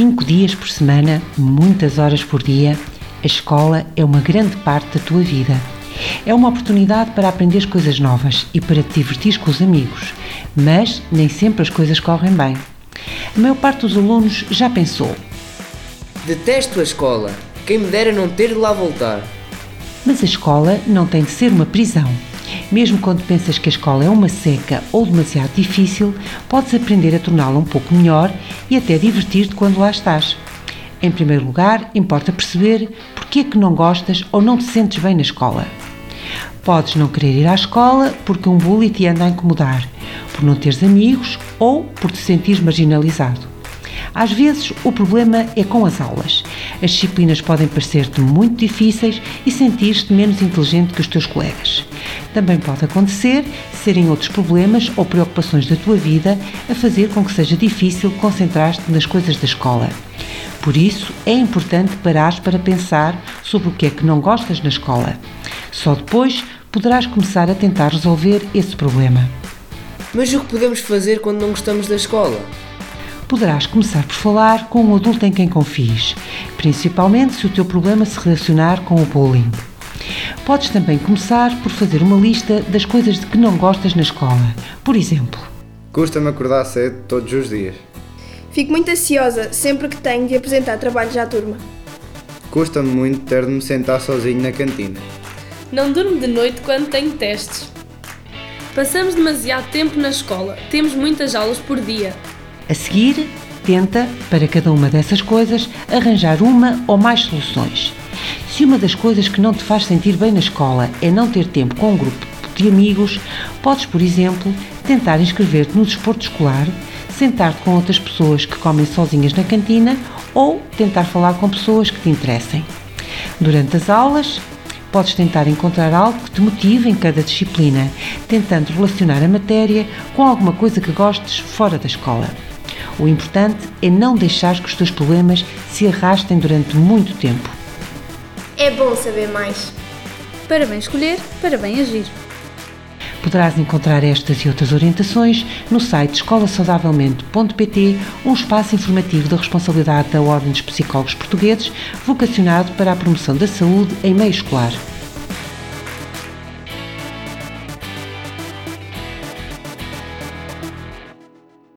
cinco dias por semana, muitas horas por dia, a escola é uma grande parte da tua vida. É uma oportunidade para aprender coisas novas e para te divertir com os amigos, mas nem sempre as coisas correm bem. A maior parte dos alunos já pensou: Detesto a escola. Quem me dera não ter de lá voltar. Mas a escola não tem de ser uma prisão. Mesmo quando pensas que a escola é uma seca ou demasiado difícil, podes aprender a torná-la um pouco melhor e até divertir-te quando lá estás. Em primeiro lugar, importa perceber porque é que não gostas ou não te sentes bem na escola. Podes não querer ir à escola porque um bully te anda a incomodar, por não teres amigos ou por te sentires marginalizado. Às vezes, o problema é com as aulas. As disciplinas podem parecer-te muito difíceis e sentir-te menos inteligente que os teus colegas. Também pode acontecer serem outros problemas ou preocupações da tua vida a fazer com que seja difícil concentrar-te nas coisas da escola. Por isso, é importante parares para pensar sobre o que é que não gostas na escola. Só depois poderás começar a tentar resolver esse problema. Mas o que podemos fazer quando não gostamos da escola? Poderás começar por falar com um adulto em quem confies, principalmente se o teu problema se relacionar com o bullying. Podes também começar por fazer uma lista das coisas de que não gostas na escola. Por exemplo, Custa-me acordar cedo todos os dias. Fico muito ansiosa sempre que tenho de apresentar trabalhos à turma. Custa-me muito ter de me sentar sozinho na cantina. Não durmo de noite quando tenho testes. Passamos demasiado tempo na escola, temos muitas aulas por dia. A seguir, tenta, para cada uma dessas coisas, arranjar uma ou mais soluções. Se uma das coisas que não te faz sentir bem na escola é não ter tempo com um grupo de amigos, podes, por exemplo, tentar inscrever-te no desporto escolar, sentar-te com outras pessoas que comem sozinhas na cantina ou tentar falar com pessoas que te interessem. Durante as aulas, podes tentar encontrar algo que te motive em cada disciplina, tentando relacionar a matéria com alguma coisa que gostes fora da escola. O importante é não deixar que os teus problemas se arrastem durante muito tempo. É bom saber mais. Para bem escolher, para bem agir. Poderás encontrar estas e outras orientações no site escolasaudavelmente.pt, um espaço informativo da responsabilidade da Ordem dos Psicólogos Portugueses, vocacionado para a promoção da saúde em meio escolar.